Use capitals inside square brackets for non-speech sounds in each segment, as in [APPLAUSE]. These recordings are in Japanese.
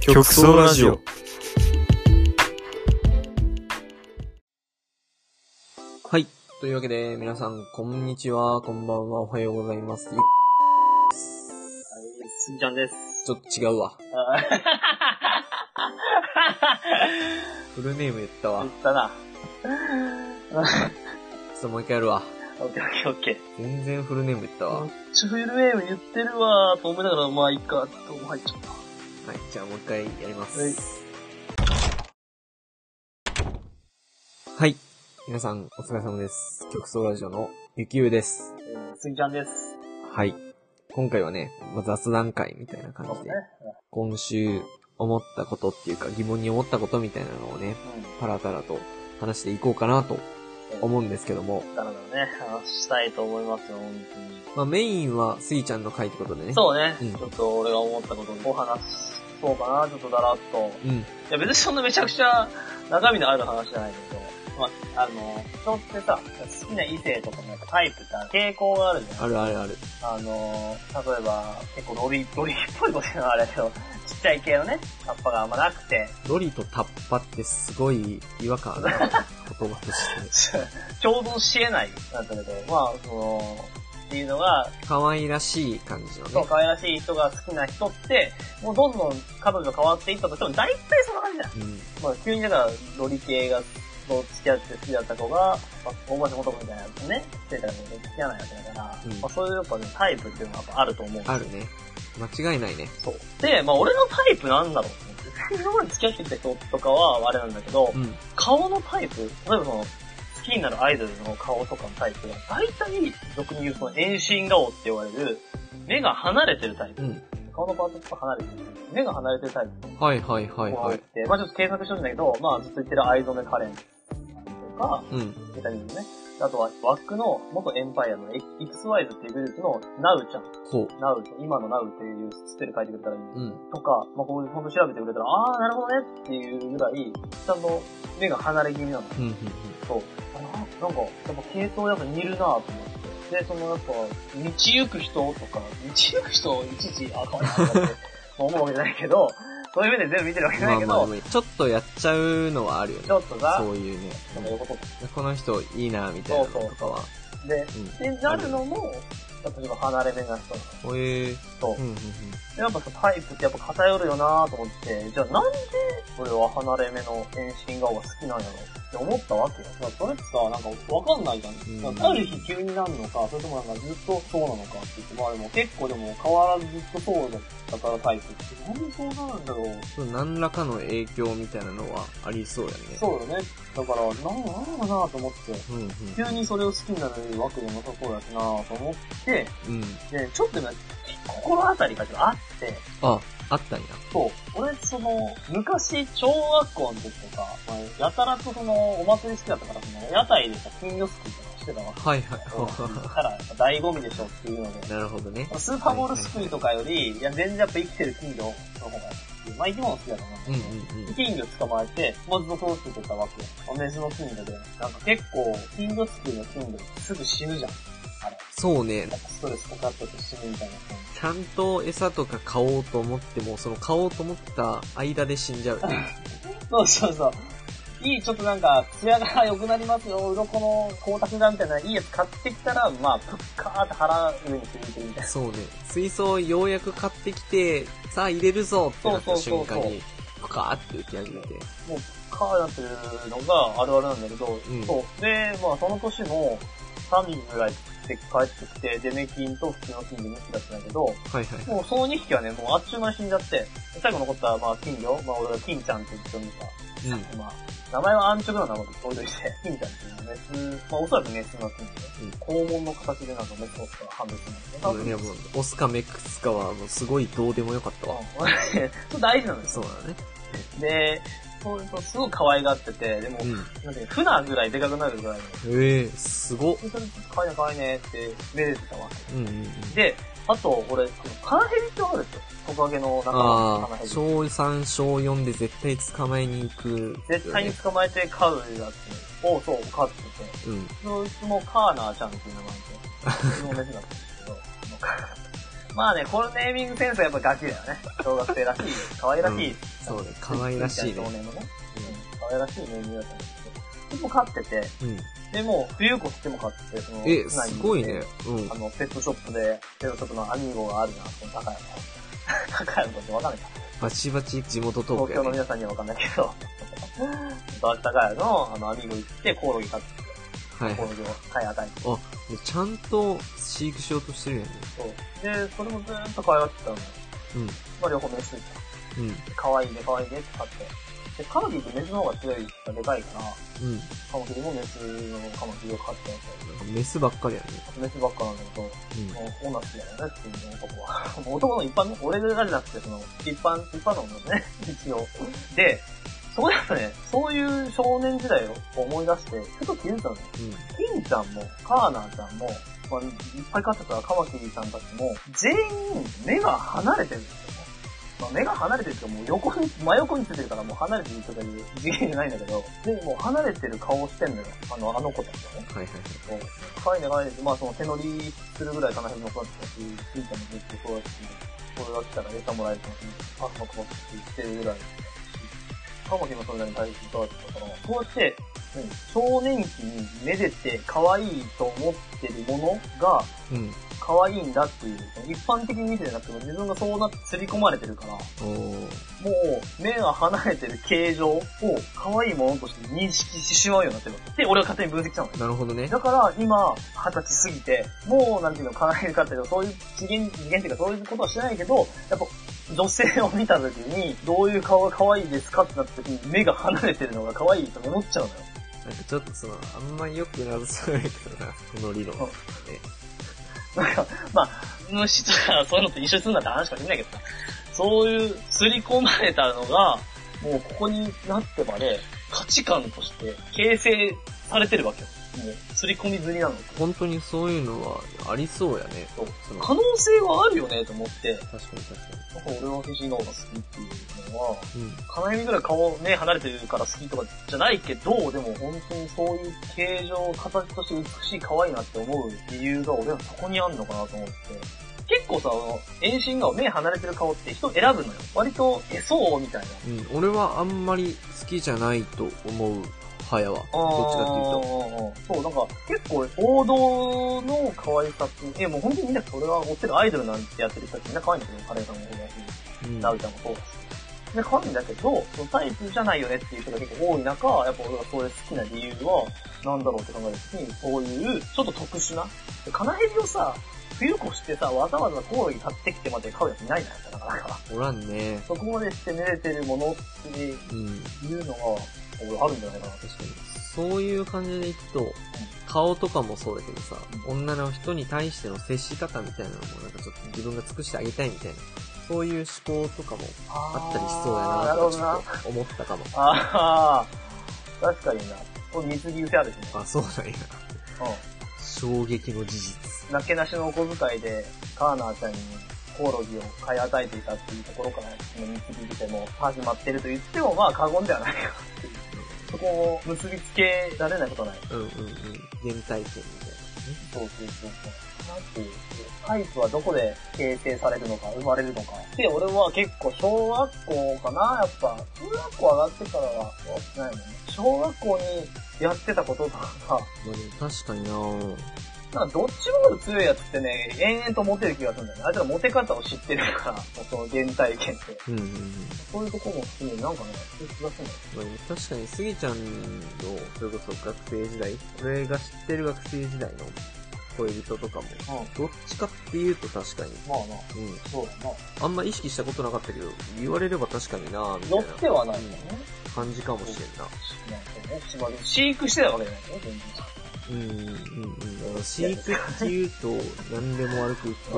極総ラジオ。はい。というわけで、皆さん、こんにちは、こんばんは、おはようございます。はい、すぎちゃんです。ちょっと違うわ。あフルネーム言ったわ言。ったな。ちょっともう一回やるわ。オッケーオッケーオッケ全然フルネーム言ったわ。ー。はめっちゃフルネーム言ってるわーと思いながら、まあいいか、ちょっと入っちゃった。い。じゃあもう一回やります。はいはい。皆さん、お疲れ様です。極総ラジオのゆきゆうです。えー、すぎちゃんです。はい。今回はね、まあ、雑談会みたいな感じで。今週思ったことっていうか疑問に思ったことみたいなのをね、うん。パラパラと話していこうかなと思うんですけども、だらだらね、話したいと思いますよ、本当に。まあメインはスイちゃんの回ってことでね。そうね、うんちょっと俺が思ったことを話そうかな、ちょっとだらっと。う。うん。いや別にそんなめちゃくちゃ中身のある話じゃないけど、まあ、あの、人ってさ、好きな異性とかのタイプって傾向があるじゃん。あるあるある。あのー、例えば、結構ロリ、ロリっぽいこと言うのはあれだけど、ちっちゃい系のね、葉っぱがあんまなくて、ロリとタッパってすごい違和感ある [LAUGHS] な言葉として。共存し得ない、なんだけど、まあ、その、っていうのが、可愛らしい感じのそう、ね。可愛らしい人が好きな人って、もうどんどん彼女変わっていったとしても、大体そんな感じじゃん。うん。まあ、急にだから、ロリ系が、と付き合って好きだった子が、まあ、大橋元子みたいなやつね、してたら付き合わないわけだから、うんまあ、そういうやっぱね、タイプっていうのがやっぱあると思うあるね。間違いないね。そう。で、まあ俺のタイプなんだろう付き合ってきた人とかはあれなんだけど、うん。顔のタイプ例えばその、好きになるアイドルの顔とかのタイプが、大体、俗に言うその遠心顔って言われる、目が離れてるタイプ。うん。顔のパートとか離れてる。目が離れてるタイプ。はいはいはいはい。まあちょっと検索してるんだけど、まあずっと言ってる藍染めカレンとか、うん。出たりね。あとは、ワックの元エンパイアの XYZ っていうグループのナウちゃん。ほナウ、今のナウっていうスペル書いてくれたらいいう。うん。とか、まあ、こう、ほんと調べてくれたら、あー、なるほどねっていうぐらい、ちゃんと目が離れ気味なの。うん。うん。そう。あななんか、やっぱ系統やっぱ似るなと思って。で、そのやっぱ、道行く人とか、道行く人をいちいち、[LAUGHS] あ、かわいいなって思うわけじゃないけど、そういう目で全部見てるわけじゃないけど、まあまあまあ、ちょっとやっちゃうのはあるよねち。ょっとさ、そういうね。この人いいな、みたいなのとかは。で、うん。で、なるのも、例えば離れ目な人ほえー。と、うんうんうん。でやっぱさ、タイプってやっぱ偏るよなと思って、じゃあなんで俺は離れ目の遠心顔が好きなんやろって思ったわけよ。だからそれってさ、なんかわかんないじゃん。うんだからある日急になるのか、それともなんかずっとそうなのかって言って、まあでも結構でも変わらずずっとそうだったからタイプって。なんでそうなるんだろう。そう何らかの影響みたいなのはありそうやね。そうよね。だから、なんなんだかなと思って。うんうん。急にそれを好きになるわけでもなさそうやしなと思って、うん。で、ちょっとね、心当たりがちょっとあって、あ、あったんや。そう。俺、その、昔、小学校の時とか、まあ、やたらとその、お祭り好きだったから、その、屋台でさ、金魚すくいとかしてたわけ。はいはい。うんから、やっぱ醍醐味でしょっていうので、なるほどね。スーパーボールすくいとかより、いや、全然やっぱ生きてる金魚の方が、まあ、生き物好きだと思うんううんんうん。金魚捕まえて、もうずっと通してたわけよ。メスの金魚で。なんか結構、金魚すくいの金魚すぐ死ぬじゃん。そうね。ストレスかかってて死ぬみたいな。ちゃんと餌とか買おうと思っても、その買おうと思った間で死んじゃう。[LAUGHS] そうそうそう。いい、ちょっとなんか、艶が良くなりますよ、鱗の光沢がみたいな、いいやつ買ってきたら、まあ、ぷっかーって腹上についてるみたいな。そうね。水槽をようやく買ってきて、さあ入れるぞってなった瞬間に、ぷかーって浮き始めて。もう、カーになってるのがあるあるなんだけど、んそう。で、まあ、その年の3匹ぐらいで帰ってきて、デメキンと普通の金魚2匹だったんだけど、はいはい。もうその2匹はね、もうあっちゅう間に死んじゃって、最後残った、まあ、金魚、まあ、俺が金ちゃんって言ってみた。うん。まあ、名前は安直な名前で置いといて、金ちゃんっていうのはメス、まあおそらくメスの金うん魚。肛門の形でなんかメスの人が判別するんだけど、そうね、もう、オスかメックスかはもうすごいどうでもよかったわ。うん [LAUGHS] 大事なんですよ。そうだね。で、そうそうすごい可愛がってて、でも、うん。なんていうの船ぐらいでかくなるぐらいの、ええー、すごっ。本当に可愛いね可愛いねってめでてたわけ。うんうんうん。で、あと、俺、カナヘビってわかるでしょ？トカゲの中のカナああ、ヘビ。小3、小4で絶対捕まえに行く。絶対に捕まえて飼うやつを、そう、飼ってて。うん。そいつもカーナーちゃんっていう名前で、そのメスだったんですけど、まあね、このネーミングセンスはやっぱガチだよね。小学生らしい、可愛らしいそうね、可愛らしいね。少年のね。うん。可愛らしいネーミングだったんですけど。でも飼ってて、うん。で、もう冬越しても飼ってて、その、え、すごいね。うんあ。の、ペットショップで、ペットショップのアミーゴがあるな、その高山。[LAUGHS] 高山ってわかんないか。バチバチ地元トークやね。東京の皆さんにはわかんないけど、[LAUGHS] 高山の、あの、アミーゴ行って、コオロギ飼って、はいはい。コオロギを飼い与えて。あ、ちゃんと飼育しようとしてるよね。そう。で、それもずーっと可愛がってたの。うん。まあ、両方メスでうん。可愛いね、可愛いねって飼って。で、カマキリってメスの方が強いからでかいから、うん。カマキリもメスのカマキリを飼ってたんですよ。なんかメスばっかりやね。メスばっかなんだけど、うん。もう女好きだよねっていう男は。[LAUGHS] もう男の一般の、俺がじゃなくて、その、一般、一般のものね、[LAUGHS] 一応。で、そこでやっぱね、そういう少年時代を思い出して、ふと気づいたのね。うん。金ちゃんも、カーナーちゃんも、まあ、いっぱい飼ってたカマキリさんたちも、全員目が離れてるんですよね。まあ、目が離れてるってもう横に、真横についてるからもう離れてるとかいう次元じゃないんだけど、で、もう離れてる顔してんのよ。あの、あの子たちはね。はいはいはい。そう。可愛いね、可愛いね。まあ、その手乗りするぐらいかなりの子だったし、金ちゃんもずっとそうやって、これが来たら餌もらえるかもしれない。パスも配ってしてるぐらいだし、カマキリもそれなりに大切だったから、こうやって、何少年期にめでて可愛いと思ってるものがうん。可愛いんだっていう、一般的に見てじゃなくても自分がそうなって刷り込まれてるから、も。う目が離れてる形状を可愛いものとして認識してしまうようになってるわけ。で、俺は勝手に分析したの。なるほどね。だから今、二十歳過ぎて、もうなんていうの、叶えるかっていうと、そういう次元、次元っていうかそういうことはしてないけど、やっぱ女性を見た時に、どういう顔が可愛いですかってなった時に、目が離れてるのが可愛いと思っちゃうのよ。なんかちょっとその、あんまり良くなさそうやけどな、この理論。う [LAUGHS] んなんか、まあ、虫とかそういうのと一緒にするんだって話かもしれないけどさ、そういう刷り込まれたのが、もうここになってまで価値観として形成されてるわけよ。もう、刷り込み済みなの。本当にそういうのはありそうやね。そうその可能性はあるよねと思って、確かに確かなんか俺はフィジーの方が好きっていうのは、に。うん。金指ぐらい顔ね、離れてるから好きとかじゃないけど、でも本当にそういう形状、形として美しい、可愛いなって思う理由が俺はそこにあんのかなと思って。結構さ、あの、遠心顔、目離れてる顔って人選ぶのよ。割と、え、そうみたいな。うん。俺はあんまり好きじゃないと思う派やわ。どっちかっていうと。と。そう、なんか、結構王道の可愛さって、え、もう本当にみんな俺が追ってるアイドルなんてやってる人たちみんな可愛いんだけど、カレーさんもそうだし、うん。ナウちゃんもそうだし。で、可愛いんだけど、そのタイプじゃないよねっていう人が結構多い中、やっぱ俺がそれ好きな理由は、なんだろうって考えるときに、そういう、ちょっと特殊な、でカナヘビをさ、冬越してさ、わざわざコオロギ買ってきてまで買うやついないじゃないですか、なかなか。おらんね。そこまでして寝れてるものってうん。いうのが、俺あるんじゃないかな。確かに。そういう感じでいくと、顔とかもそうだけどさ、女の人に対しての接し方みたいなのもなんかちょっと自分が尽くしてあげたいみたいな、そういう思考とかもあったりしそうやなとちょ。っと思ったかも。ああ、確かにな。これ水着癖あるしね。あ、そうなんや。う衝撃の事実。ん。なけなしのお小遣いで、カーナーちゃんにコオロギを買い与えていたっていうところから、その水着癖も始まってると言っても、まあ過言ではないかっていう。そこを結びつけられないことはない。うんうんうん。原体験みたいそうそうそうそう。なんていう、タイプはどこで形成されるのか、生まれるのか。で、俺は結構小学校かなやっぱ、中学校上がってからはやってないもんね。小学校にやってたこととかが、な。まあでも確かにななんかどっちも強いやつってね、延々とモテる気がするんだよね。あいつらモテ方を知ってるから、[LAUGHS] その原体験って。うんうんうん。そういうとこも含めてなんかね、そういう気がするんだよ。確かにスギちゃんの、それこそ学生時代、俺が知ってる学生時代の恋人とかも、うん。どっちかっていうと確かに、まあな、うん。そうだな。あんま意識したことなかったけど、言われれば確かになみたいな寄ってはないんね。感じかもしれんな。なんかね、飼育してたわけじゃないよね、全然。うん、うん、うん。飼育って言うと、何でも悪く言ってる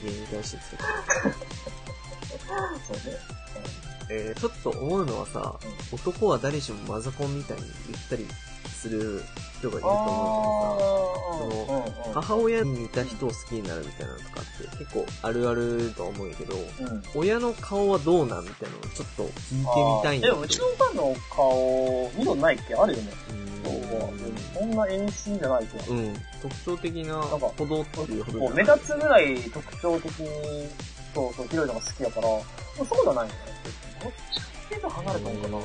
人間に対してですけど、そうね。えー、ちょっと思うのはさ、男は誰しもマザコンみたいに言ったりする人がいると思うけどさ、あー母親に似た人を好きになるみたいなのとかって結構あるあると思うんやけど、うんうん。親の顔はどうなんみたいなのをちょっと聞いてみたいんだけど。でもうちのおかんの顔、見たないっけ？あるよね。うそうそんな演出じゃないけど。ん、うん。特徴的ななんか歩道っていうほどこう目立つぐらい特徴的に、そうそう、広いのが好きだから、そうじゃないよね。どっちかっていうと離れたのかな。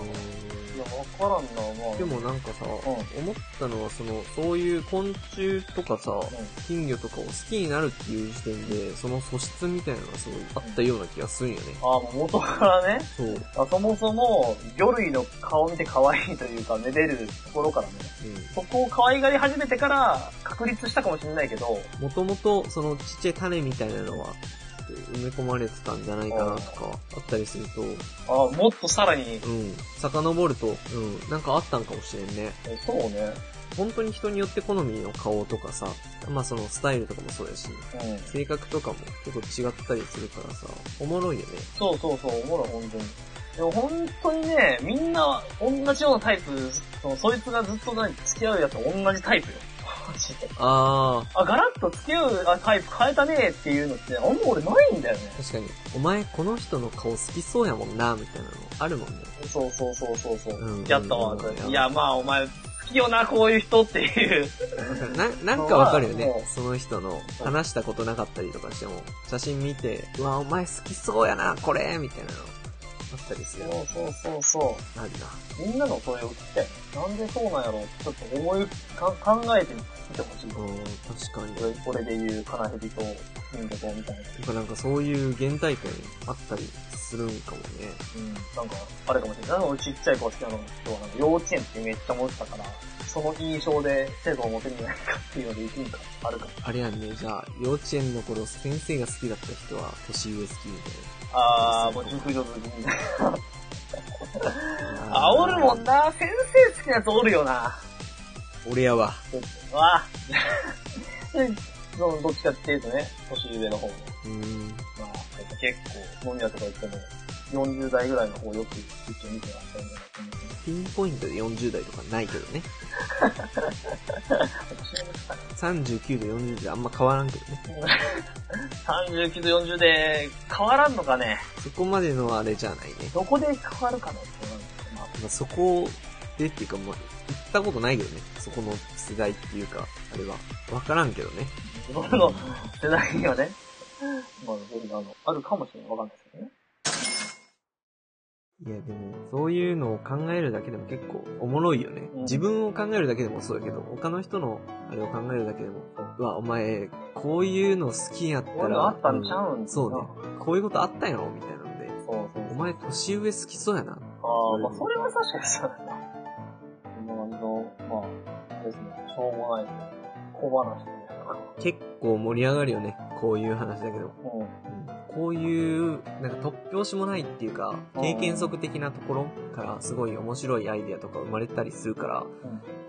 いや、わからんな、まあ。でもなんかさ、ん思ったのはその、そういう昆虫とかさ、うん、金魚とかを好きになるっていう時点で、その素質みたいなのがすごいあったような気がするんよね。ああ、もう元からね。そう。うん。あそもそも、魚類の顔を見て可愛いというか、めでるところからね。そこを可愛がり始めてから、確立したかもしれないけど、もともと、そのちっちゃい種みたいなのは、埋め込まれてたんじゃないかなとか、あったりすると、ああ、もっとさらに、うん、遡ると、うん、なんかあったんかもしれんね。そうね。本当に人によって好みの顔とかさ、まあそのスタイルとかもそうやし、うん。性格とかも結構違ったりするからさ、おもろいよね。そうそうそう、おもろい、本当に。でも本当にね、みんな同じようなタイプ、そのそいつがずっと何付き合うやつと同じタイプよ。マジでああ、ガラッと付き合うあタイプ変えたねっていうのって、あんま俺ないんだよね。ー、確かに、お前この人の顔好きそうやもんな、みたいなのあるもんね。そうそうそうそうそう。うんやったわ、うんいや、まあお前、好きよな、こういう人っていう。な、なんかわかるよね。その人の話したことなかったりとかしても、写真見て、うわ、お前好きそうやな、これみたいなのあったりする。そうそうそうそう。あるな。みんなのそれを聞きたい。なんでそうなんやろうちょっと思いか、考えてみてほしい。うん、確かに。これ、これで言う、カナヘビと、金魚と、みたいな。やっぱなんかそういう原体験あったりするんかもね。うん。なんか、あれかもしれない。俺ちっちゃい子好きなの人は、なんか幼稚園ってめっちゃ思ってたから、その印象で生徒を持てるんじゃないかっていうのでいくんか、あるか。あれやんね、じゃあ、幼稚園の頃先生が好きだった人は年上好きみたいあー、もう熟女好きみたいな。な。あ、おるもんな。先生好きなやつおるよな。俺やわ。わ [LAUGHS] どっちかっていうとね、年上の方の。うーん。まあ、結構、飲み屋とか行っても、40代ぐらいの方よく一応見てらっしゃるんだと思うんですね。ピンポイントで40代とかないけどね。[LAUGHS] 私もですかね。39度40であんま変わらんけどね。39度40で変わらんのかね。そこまでのあれじゃないね。どこで変わるかねって思うんですけど、まあまあ、そこでっていうか、まあ、行ったことないけどね。そこの世代っていうか、あれは。わからんけどね。[LAUGHS] 自分の世代にはね、まあ、あの、あるかもしれない。わかんないですけどね。いや、でも、そういうのを考えるだけでも結構おもろいよね。うん自分を考えるだけでもそうやけど、他の人のあれを考えるだけでも、うわ、お前、こういうの好きやったら、こういうのあったんちゃうん？そうね。こういうことあったんやろ？みたいなので、そうそうお前年上好きそうやな。ああ、まあ、それは確かにそうだな。こんな感じの、まあ、ですね、しょうもない小話。結構盛り上がるよね。こういう話だけど。うん。うんこういう、なんか突拍子もないっていうか、経験則的なところからすごい面白いアイデアとか生まれたりするから、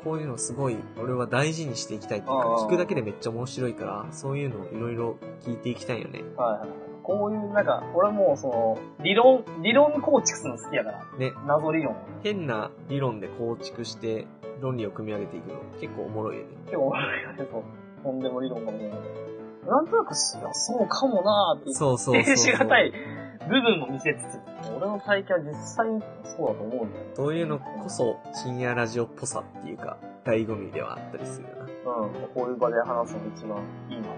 こういうのすごい俺は大事にしていきたいっていうか、聞くだけでめっちゃ面白いから、そういうのをいろいろ聞いていきたいよね。はい。こういう、なんか、俺もうその、理論、理論構築するの好きやから。ね、謎理論。変な理論で構築して論理を組み上げていくの結構おもろいよね。結構面白いよね、そう。とんでも理論かもしれない。なんとなく、いや、そうかもなーってそうそうそうそう。[LAUGHS] しがたい部分も見せつつ、俺の体験は実際にそうだと思うんだよね。そういうのこそ深夜ラジオっぽさっていうか、醍醐味ではあったりするよな。うん、こういう場で話すのが一番いいな。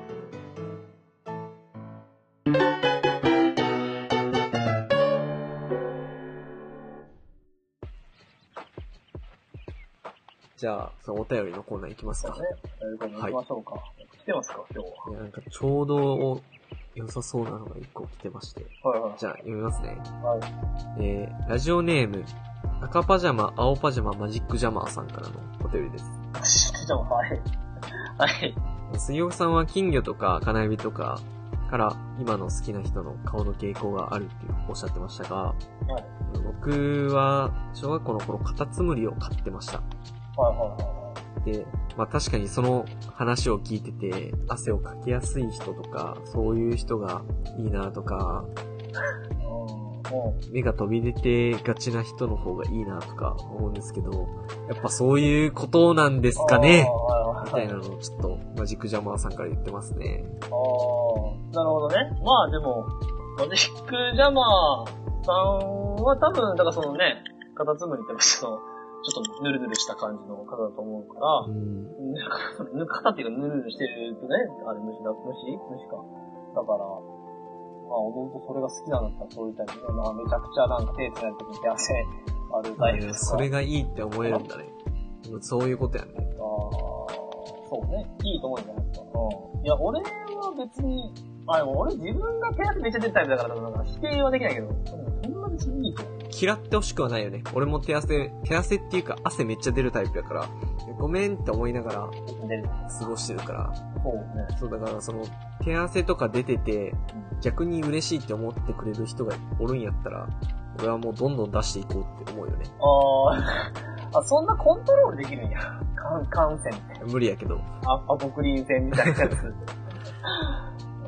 じゃあ、そのお便りのコーナー行きますか。行きましょうか。来てますか、今日いやなんかちょうど良さそうなのが一個来てまして。は。はいはい。じゃあ読みますね。はい。えー、ラジオネーム、赤パジャマ、青パジャマ、マジックジャマーさんからのお便りです。じゃあ、はい。はい。杉岡さんは金魚とか金指とかから今の好きな人の顔の傾向があるっておっしゃってましたが、はい。僕は小学校の頃カタツムリを飼ってました。はいはいはで、まあ確かにその話を聞いてて、汗をかきやすい人とか、そういう人がいいなとか。目が飛び出てがちな人の方がいいなとか思うんですけど、やっぱそういうことなんですかね？みたなのをちょっとマジックジャマーさんから言ってますね。ああ、なるほどね。まあでも、マジックジャマーさんは多分、だからそのね、カタツムリってその、ちょっとヌルヌルした感じの方だと思うから、うん。ぬ肩っていうかヌルヌルしてるとね、あれ虫だ、虫虫か。だから、まあ、弟それが好きなんだったらそういうタイプ。まあ、めちゃくちゃなんか手つないだ時に手汗あるタイプとか。それがいいって思えるんだね。そういうことやね。ああ、そうね。いいと思うんじゃないですか。うん。いや、俺は別に、あ、俺自分が手汗めっちゃ出るタイプだから、なんか否定はできないけど、そんに。嫌ってほしくはないよね。俺も手汗、手汗っていうか汗めっちゃ出るタイプやから、ごめんって思いながら。過ごしてるから。そうね。そうだからその、手汗とか出てて、逆に嬉しいって思ってくれる人がおるんやったら、俺はもうどんどん出していこうって思うよね。あーあ、そんなコントロールできるんや。感感染って。無理やけど。アアポクリン腺みたいなやつ。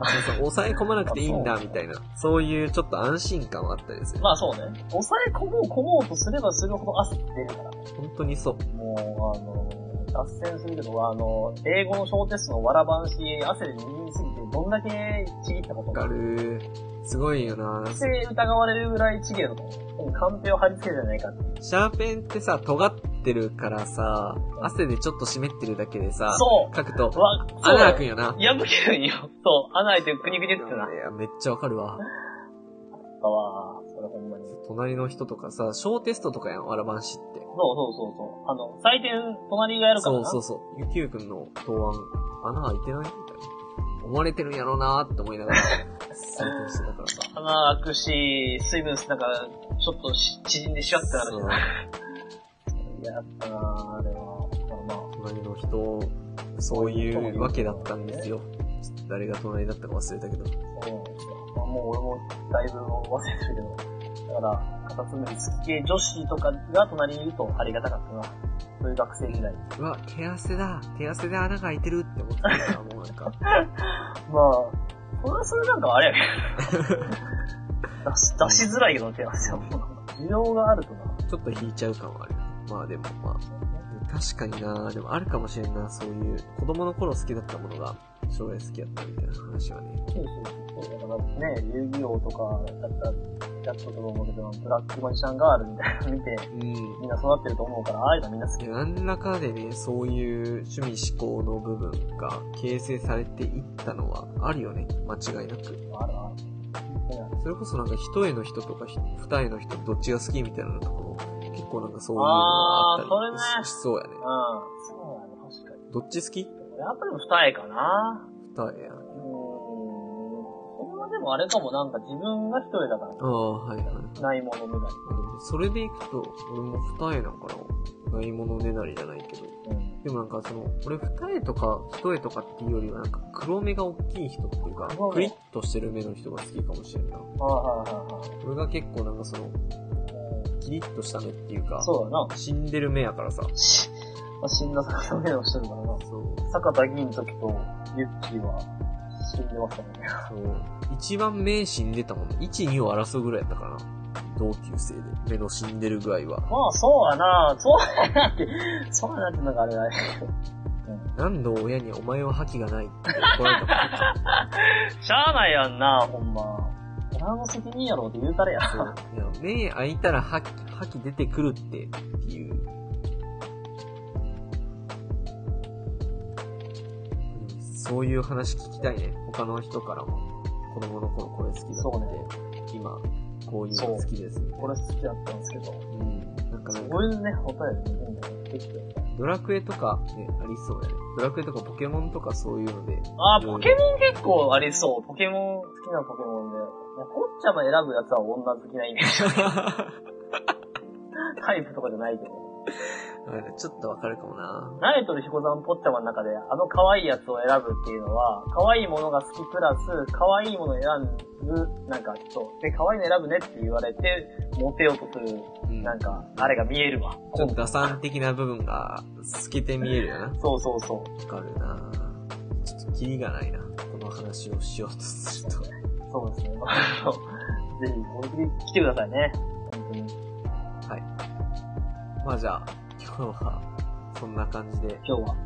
そうそう、抑え込まなくていいんだみたいな、そういうちょっと安心感はあったりする。まあそうね。抑え込もう込もうとすればするほど汗って出るからね。本当にそう。もう、あの、脱線するけど、あの、英語の小テストのわらばんし、汗で握りすぎて、どんだけちぎったことわかる。すごいよな不正疑われるぐらいちぎると思う。カンペを貼り付けるじゃないかっていう。シャーペンってさ、尖ってるからさ、汗でちょっと湿ってるだけでさ、そう書くと、わ、穴開くんよ。よな。破けるんよ。そう、穴開いてクニクニってな。いや、めっちゃわかるわ。あわそれほんまに。そう隣の人とかさ、小テストとかやん、わらばんしって。そうそうそう。あの、採点、隣がやるからな。そうそうそう。ゆきゆくんの答案、穴開いてないみたいな。思われてるんやろうなーって思いながら、採点してたからさ。[LAUGHS] 穴開くし、水分、なんか、ちょっとし縮んでシュワってなるそうしな。いや、やったなぁ、あれは。まあまあ、隣の人、そういうわけだったんですよ。ちょっと誰が隣だったか忘れたけど。そうなんですよ。まあ、もう俺もだいぶ忘れてるけど。だから、カタツムリ好き系女子とかが隣にいるとありがたかったな。そういう学生時代。うわ、手汗だ手汗で穴が開いてるって思ってたから、もうなんか。[LAUGHS] まあ、それはそれなんかあれやけど。[LAUGHS] 出し、出しづらいけど手汗は。需要があるとな。ちょっと引いちゃう感はある。まあでもまあ、確かになでもあるかもしれんな、そういう、子供の頃好きだったものが、将来好きだったみたいな話はね。そうそうそう。だからね、遊戯王とかだったら、やっとと思うけど、ブラックマジシャンガールみたいなの見て、うん。みんな育ってると思うから、ああいうのみんな好き。で何らかでね、そういう趣味思考の部分が形成されていったのはあるよね。間違いなく。あるある。それこそなんか一重の人とかひ二重の人どっちが好きみたいなのとかも結構なんかそういうのがあったりししそうやね。うん。そうやね、確かに。どっち好き？やっぱり二重かな。二重や。うーん。それはでもあれかも、なんか自分が一人だから、ああ、はいはい。ないものねだそれでいくと、俺も二重なんかな。ないものねだりじゃないけど。り。うん。でもなんかその、俺二重とか一重とかっていうよりはなんか黒目が大きい人っていうかクリッとしてる目の人が好きかもしれんな。はいはいはいはい。俺が結構なんかその、キリッとした目っていうか、そうだな。死んでる目やからさ。し、まあ、死んだ坂の目をしてるからな。そう。坂田銀時とユッキーは死んでましたもんね。そう。一番目死んでたもんね。1、2を争うぐらいやったかな。同級生で。目の死んでる具合は。まあ、そうやな。そうやなって、そうやなってなんかあれだね。何度親にお前は覇気がないって怒られたこと [LAUGHS] しゃあないやんな、ほんま。俺の責任やろって言うたれや。そう。いや、目開いたら覇気、覇気出てくるって、っていう。うんそういう話聞きたいね。他の人からも。子供の頃これ好きだって。ね今、こういうの好きですみたいな。俺好きだったんですけど。うん。なんかなんかそういうね、お便りできてる。ドラクエとかね、ありそうやね。ドラクエとかポケモンとかそういうので。あー、ポケモン結構ありそう。ポケモン、好きなポケモンで。いやポッチャマ選ぶやつは女好きなイメージ。[LAUGHS] タイプとかじゃないけど。あちょっとわかるかもな。ナイトル彦山ポッチャマの中で、あの可愛いやつを選ぶっていうのは、可愛いものが好きプラス、可愛いものを選ぶ、なんか、そう。で、可愛いの選ぶねって言われて、モテようとする、うん。なんか、あれが見えるわ。ちょっと打算的な部分が透けて見えるよな。わそうそうそう。かるなちょっとキリがないな。この話をしようとすると。そうですね。[LAUGHS] ぜひ、僕に来てくださいね。本当に。まあじゃあ、今日は、そんな感じで、今日は。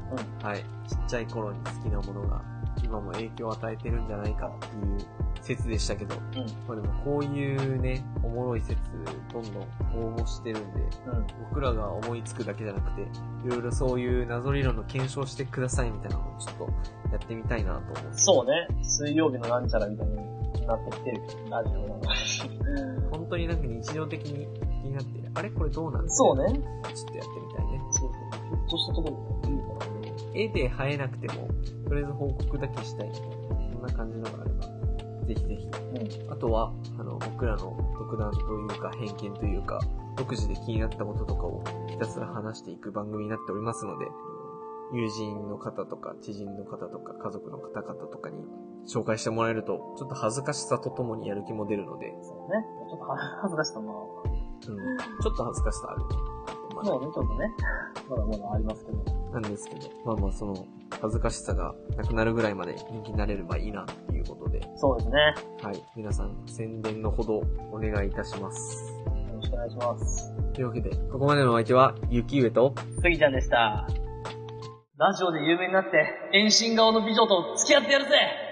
はい。ちっちゃい頃に好きなものが、今も影響を与えてるんじゃないかっていう説でしたけど、うん。うん。まあでもこういうね、おもろい説、どんどん応募してるんで、うん。僕らが思いつくだけじゃなくて、いろいろそういう謎理論の検証してくださいみたいなのをちょっとやってみたいなと思って。そうね。水曜日のなんちゃらみたいな。うん。なってきてるなので。本当になんか日常的に気になって、あれ？これどうなんだそうね。ちょっとやってみたいね。そうそう。ちょっとしたところでいいかな。絵で生えなくても、とりあえず報告だけしたいみたいな、そんな感じのがあれば、ぜひぜひ。うん。あとは、あの、僕らの独断というか偏見というか、独自で気になったこととかをひたすら話していく番組になっておりますので、友人の方とか、知人の方とか、家族の方々とかに紹介してもらえると、ちょっと恥ずかしさとともにやる気も出るので、そうね。ちょっと恥ずかしさも、うん、ちょっと恥ずかしさある。まあそうね、ちょっとね。まだまだありますけど。なんですけど、まあまあその、恥ずかしさがなくなるぐらいまで人気になれればいいなっていうことで、そうですね。はい。皆さん、宣伝のほどお願いいたします。よろしくお願いします。というわけで、ここまでのお相手は、ゆきうえと、スギちゃんでした。ラジオで有名になって、遠心顔の美女と付き合ってやるぜ